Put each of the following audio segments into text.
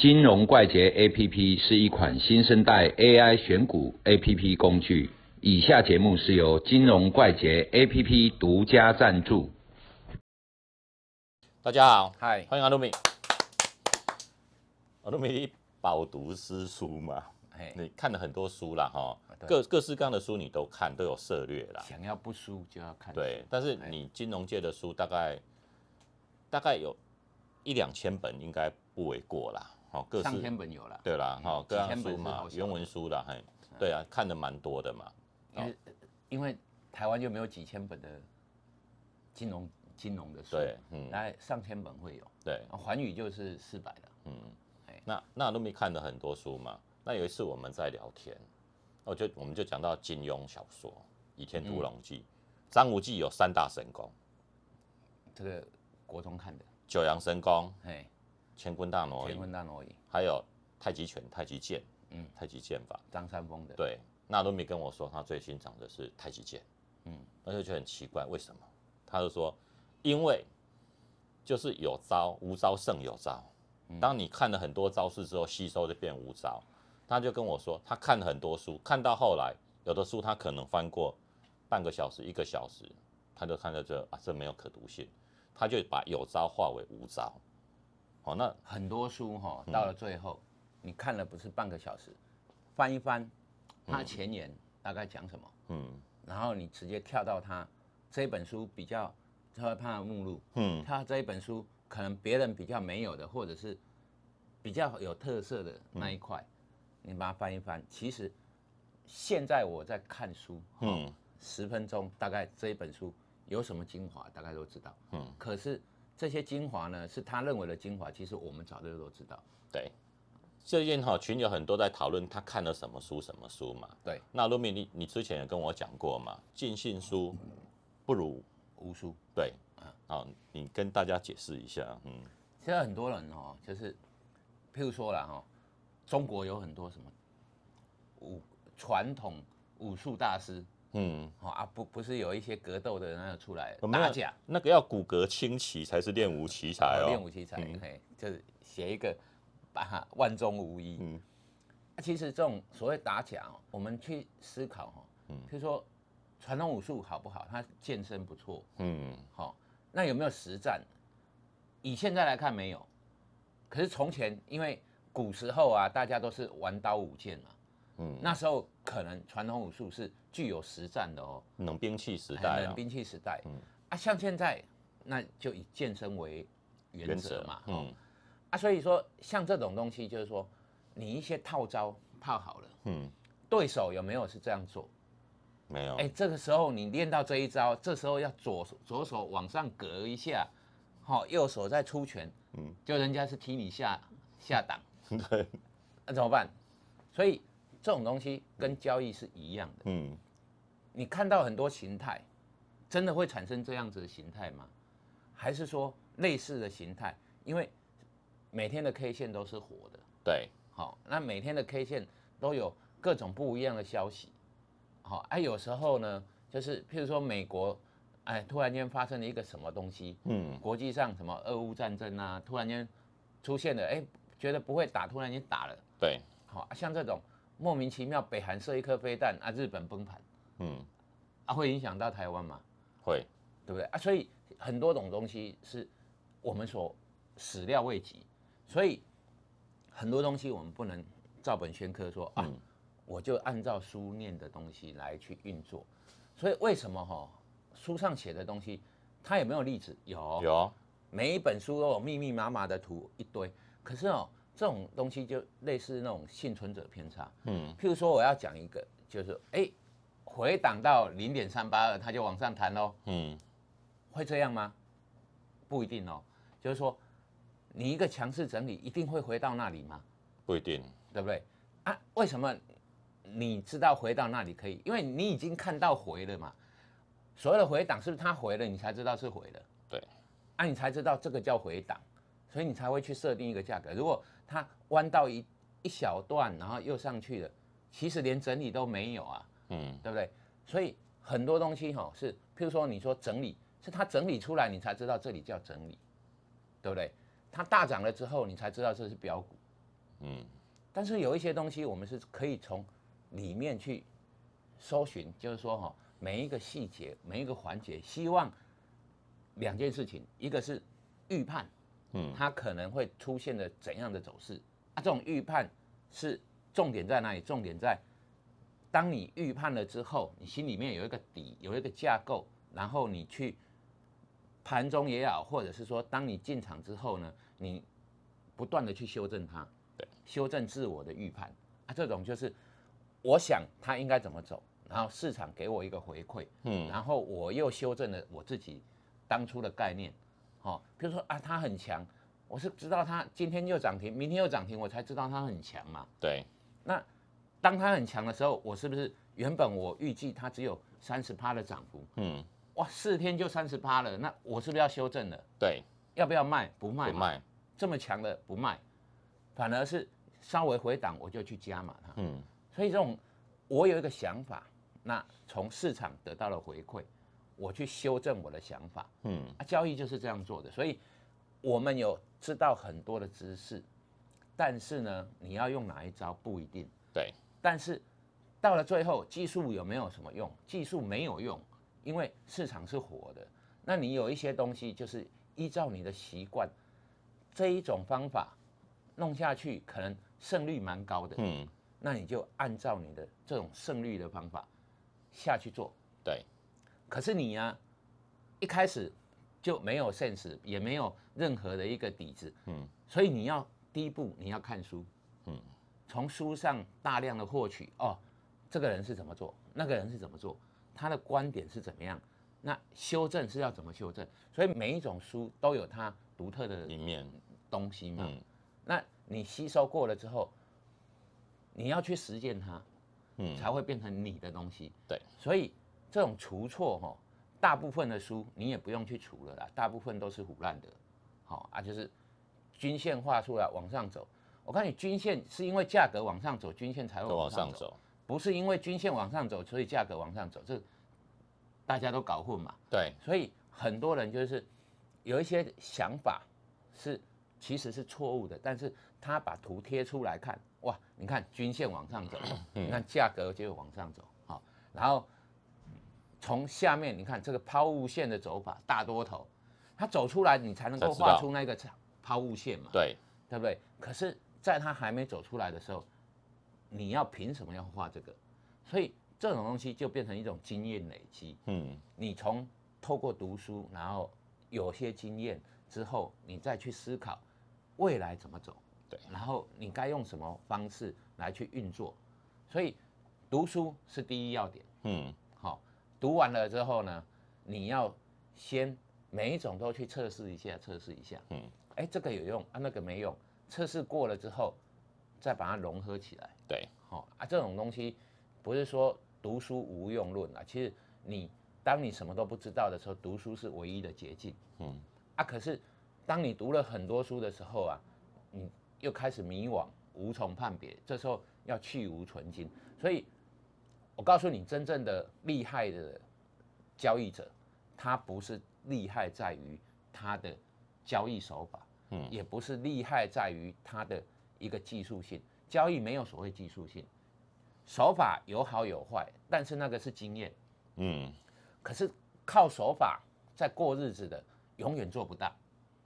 金融怪杰 APP 是一款新生代 AI 选股 APP 工具。以下节目是由金融怪杰 APP 独家赞助。大家好，嗨，欢迎阿鲁米。阿鲁米饱读诗书嘛，嘿，你看了很多书啦，哈，各各式各样的书你都看，都有涉略啦。想要不输就要看书。对，但是哎你金融界的书大概大概有一两千本，应该不为过啦。好，各上式千本有了，对啦，好，各千本书嘛原文书啦，嘿，对啊，看的蛮多的嘛。因为因为台湾就没有几千本的金融金融的书，对，嗯，大概上千本会有。对，啊环宇就是四百的，嗯。哎，那那阿鲁米看了很多书嘛。那有一次我们在聊天，我就我们就讲到金庸小说《倚天屠龙记》，张无忌有三大神功：这个国中看的，九阳神功、哎，乾坤大挪移乾移，坤大挪移，还有太极拳、太极剑，嗯嗯，太极剑法。张三丰的，，对，那阿鲁米跟我说他最欣赏的是太极剑，嗯嗯，那就觉得很奇怪，为什么？他就说，因为就是有招，无招胜有招。当你看了很多招式之后，吸收就变无招。他就跟我说，他看了很多书，看到后来，有的书他可能翻过半个小时、一个小时，他就看到这啊，这没有可读性，他就把有招化为无招。好，那很多书哈，嗯。到了最后，你看了不是半个小时，翻一翻，它前言大概讲什么，嗯。然后你直接跳到它这本书比较，它会看到目录，嗯。它这一本书可能别人比较没有的，或者是比较有特色的那一块，你把它翻一翻。其实现在我在看书，嗯，嗯。十分钟大概这一本书有什么精华，大概都知道。嗯，可是这些精华呢，是他认为的精华，其实我们早就都知道。对，最近哈群有很多在讨论他看了什么书什么书嘛。对，那卢米，你你之前也跟我讲过嘛，尽信书不如无书。对，好，你跟大家解释一下，嗯现在很多人哦，就是譬如说了哈，中国有很多什么武传统武术大师，嗯，哦啊，不不是有一些格斗的那个出来打架，那个要骨骼清奇才是练武奇才哦，练武奇才，嘿，就是写一个把它万中无一。嗯。啊其实这种所谓打假哦，我们去思考哈，嗯。譬如说传统武术好不好？他健身不错，嗯。好，那有没有实战？以现在来看没有，可是从前因为古时候啊，大家都是玩刀舞剑嘛，嗯，那时候可能传统武术是具有实战的哦，冷兵器时代啊，冷兵器时代，嗯。啊，像现在那就以健身为原则嘛，哦。嗯啊，所以说像这种东西，就是说你一些套招套好了，嗯，对手有没有是这样做？没有，哎、这个时候你练到这一招，这时候要左左手往上隔一下，好、右手再出拳，嗯，就人家是踢你下下档，对，那怎么办？所以这种东西跟交易是一样的，嗯。你看到很多形态，真的会产生这样子的形态吗？还是说类似的形态？因为每天的 K 线都是活的，对，好，那每天的 K 线都有各种不一样的消息，好，哎、有时候呢，就是譬如说美国，哎，突然间发生了一个什么东西，嗯。国际上什么俄乌战争啊，突然间出现了，哎、觉得不会打，突然间打了，对，好，啊像这种莫名其妙，北韩射一颗飞弹啊，日本崩盘嗯啊，会影响到台湾吗？会，对不对啊？所以很多种东西是我们所始料未及，所以很多东西我们不能照本宣科说啊，我就按照书念的东西来去运作。所以为什么哈、书上写的东西，它有没有例子？有，有，每一本书都有密密麻麻的图一堆。可是哦，这种东西就类似那种幸存者偏差。嗯譬如说，我要讲一个，就是哎，回档到零点三八二，它就往上弹喽。嗯会这样吗？不一定哦。就是说，你一个强势整理一定会回到那里吗？不一定，对不对？啊，为什么你知道回到那里可以？因为你已经看到回了嘛。所谓的回档是不是它回了，你才知道是回了？对，啊，你才知道这个叫回档，所以你才会去设定一个价格。如果它弯到一一小段，然后又上去了，其实连整理都没有啊。嗯对不对？所以很多东西哈、是，譬如说你说整理，是它整理出来，你才知道这里叫整理，对不对？它大涨了之后，你才知道这是标股，嗯，但是有一些东西我们是可以从里面去搜寻，就是说哈、每一个细节、每一个环节，希望两件事情，一个是预判，嗯它可能会出现的怎样的走势啊？这种预判是重点在哪里？重点在当你预判了之后，你心里面有一个底，有一个架构，然后你去盘中也好，或者是说当你进场之后呢，你不断的去修正它，对，修正自我的预判啊，这种就是我想它应该怎么走，然后市场给我一个回馈，嗯然后我又修正了我自己当初的概念，哦，比如说啊，它很强，我是知道它今天又涨停，明天又涨停，我才知道它很强嘛。对，那当它很强的时候，我是不是原本我预计它只有三十趴的涨幅，嗯，哇，四天就三十趴了，那我是不是要修正了？对，要不要卖？不卖卖，这么强的不卖，反而是稍微回档我就去加码它。嗯，所以这种我有一个想法，那从市场得到了回馈，我去修正我的想法。嗯，啊，交易就是这样做的，所以我们有知道很多的知识，但是呢，你要用哪一招不一定。对，但是到了最后，技术有没有什么用？技术没有用，因为市场是活的。那你有一些东西就是依照你的习惯，这一种方法弄下去，可能胜率蛮高的。嗯，那你就按照你的这种胜率的方法下去做。对，可是你呀、一开始就没有 sense，也没有任何的一个底子，嗯，所以你要第一步你要看书，嗯，从书上大量的获取哦，这个人是怎么做，那个人是怎么做，他的观点是怎么样，那修正是要怎么修正，所以每一种书都有它独特的一面，东西嘛，嗯。那你吸收过了之后，你要去实践它，嗯，才会变成你的东西。对，所以这种除错哈，大部分的书你也不用去除了啦，大部分都是腐烂的。好、啊，就是均线画出来往上走。我看你，均线是因为价格往上走，均线才会往往上走，不是因为均线往上走，所以价格往上走，这大家都搞混嘛。对，所以很多人就是有一些想法是其实是错误的，但是他把图贴出来看，哇，你看均线往上走，嗯 你看价格就往上走，好，然后从下面你看这个抛物线的走法，大多头，它走出来你才能够画出那个抛物线嘛，对，对不对？可是在它还没走出来的时候，你要凭什么要画这个？所以这种东西就变成一种经验累积，嗯，你从透过读书，然后有些经验之后，你再去思考未来怎么走，对，然后你该用什么方式来去运作。所以读书是第一要点，嗯，读完了之后呢，你要先每一种都去测试一下，测试一下，嗯，哎，这个有用啊，那个没用，测试过了之后，再把它融合起来。对，好、啊，这种东西不是说读书无用论啊，其实你当你什么都不知道的时候，读书是唯一的捷径嗯，啊。可是当你读了很多书的时候啊，你又开始迷惘，无从判别，这时候要去无存精。所以，我告诉你，真正的厉害的交易者，他不是厉害在于他的交易手法，嗯也不是厉害在于他的一个技术性。交易没有所谓技术性，手法有好有坏，但是那个是经验。嗯，可是靠手法在过日子的，永远做不到，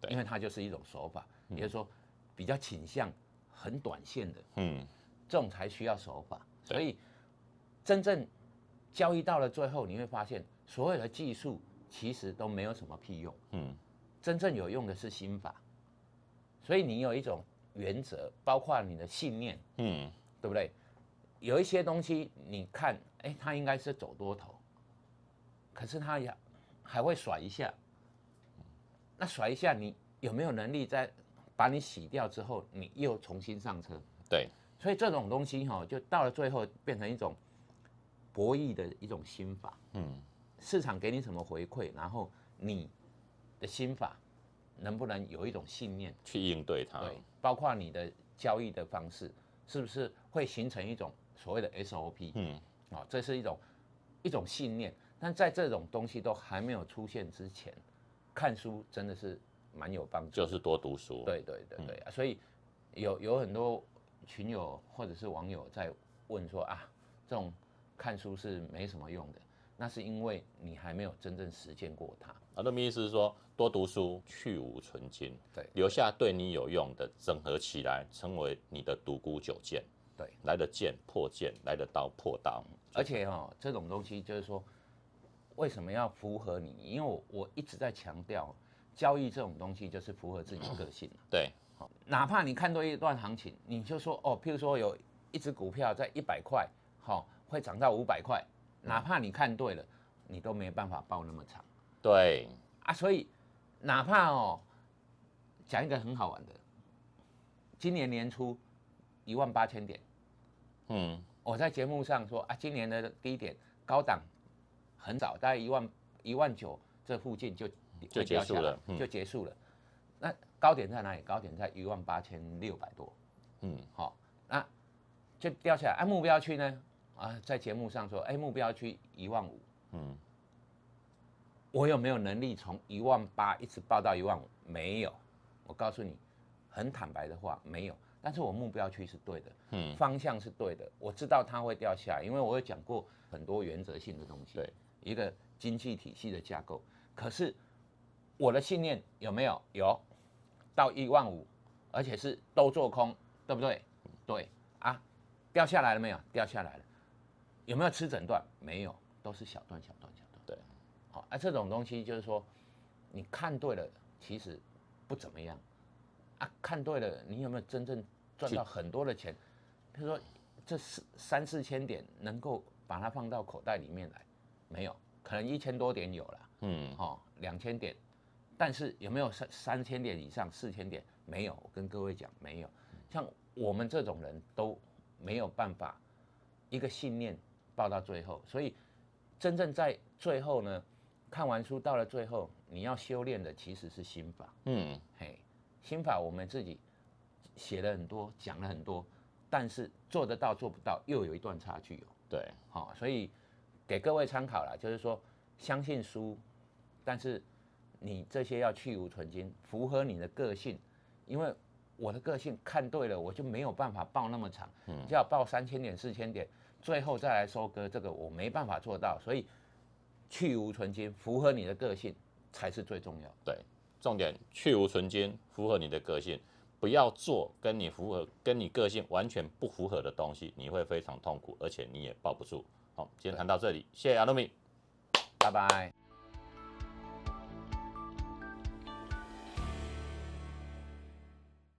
对因为它就是一种手法，也就是说比较倾向很短线的，嗯，这种才需要手法。所以真正交易到了最后，你会发现所有的技术其实都没有什么屁用，嗯，真正有用的是心法。所以你有一种原则，包括你的信念，嗯，对不对？有一些东西你看，哎，它应该是走多头，可是它也还会甩一下。那甩一下，你有没有能力在把你洗掉之后，你又重新上车？对，所以这种东西哈、就到了最后变成一种博弈的一种心法。嗯，市场给你什么回馈，然后你的心法能不能有一种信念？去应对它，对，包括你的交易的方式，是不是会形成一种所谓的 SOP？嗯，啊、这是一种一种信念。但在这种东西都还没有出现之前，看书真的是蛮有帮助。就是多读书，，对对对对，啊所以有有很多群友或者是网友在问说啊，这种看书是没什么用的，那是因为你还没有真正实践过它。啊，那么意思是说，多读书，去无存精，对留下对你有用的，整合起来，成为你的独孤九剑。对，来的剑破剑，来的刀破刀。而且哦，这种东西就是说，为什么要符合你？因为我我一直在强调，交易这种东西就是符合自己的个性。对，好，哪怕你看对一段行情，你就说哦，譬如说有一只股票在一百块，好，会涨到五百块，哪怕你看对了，你都没办法报那么长。对，啊，所以哪怕哦，讲一个很好玩的，今年年初一万八千点，嗯，我在节目上说啊，今年的低点高档很早，大概一万一万九这附近就就结束了嗯就结束了。那高点在哪里？高点在一万八千六百多，嗯，好、那就掉下来。啊，目标区呢？啊，在节目上说，哎，目标区一万五，嗯，我有没有能力从一万八一直报到一万五？没有，我告诉你，很坦白的话，没有。但是我目标区是对的，嗯方向是对的，我知道它会掉下来，因为我有讲过很多原则性的东西，对，一个经济体系的架构。可是我的信念有没有？有，到一万五，而且是都做空，对不对？对啊，掉下来了没有？掉下来了，有没有吃整段？没有，都是小段小段小段。对，好、啊，这种东西就是说，你看对了，其实不怎么样啊。看对了，你有没有真正赚到很多的钱？比如说，这四三四千点能够把它放到口袋里面来，没有，可能一千多点有了，嗯，哦，两千点，但是有没有三三千点以上、四千点？没有，我跟各位讲，没有。像我们这种人都没有办法一个信念报到最后，所以真正在最后呢，看完书到了最后，你要修炼的其实是心法。嗯，嘿，心法我们自己写了很多，讲了很多，但是做得到做不到，又有一段差距哦。对，好、所以给各位参考啦，就是说相信书，但是你这些要去无存精，符合你的个性，因为我的个性看对了，我就没有办法报那么长，嗯，就要报三千点、四千点，最后再来收割，这个我没办法做到，所以去无存精，符合你的个性才是最重要。对，重点去无存精，符合你的个性，不要做跟你符合、跟你个性完全不符合的东西，你会非常痛苦，而且你也抱不住。好，今天谈到这里，谢谢阿鲁米。拜拜。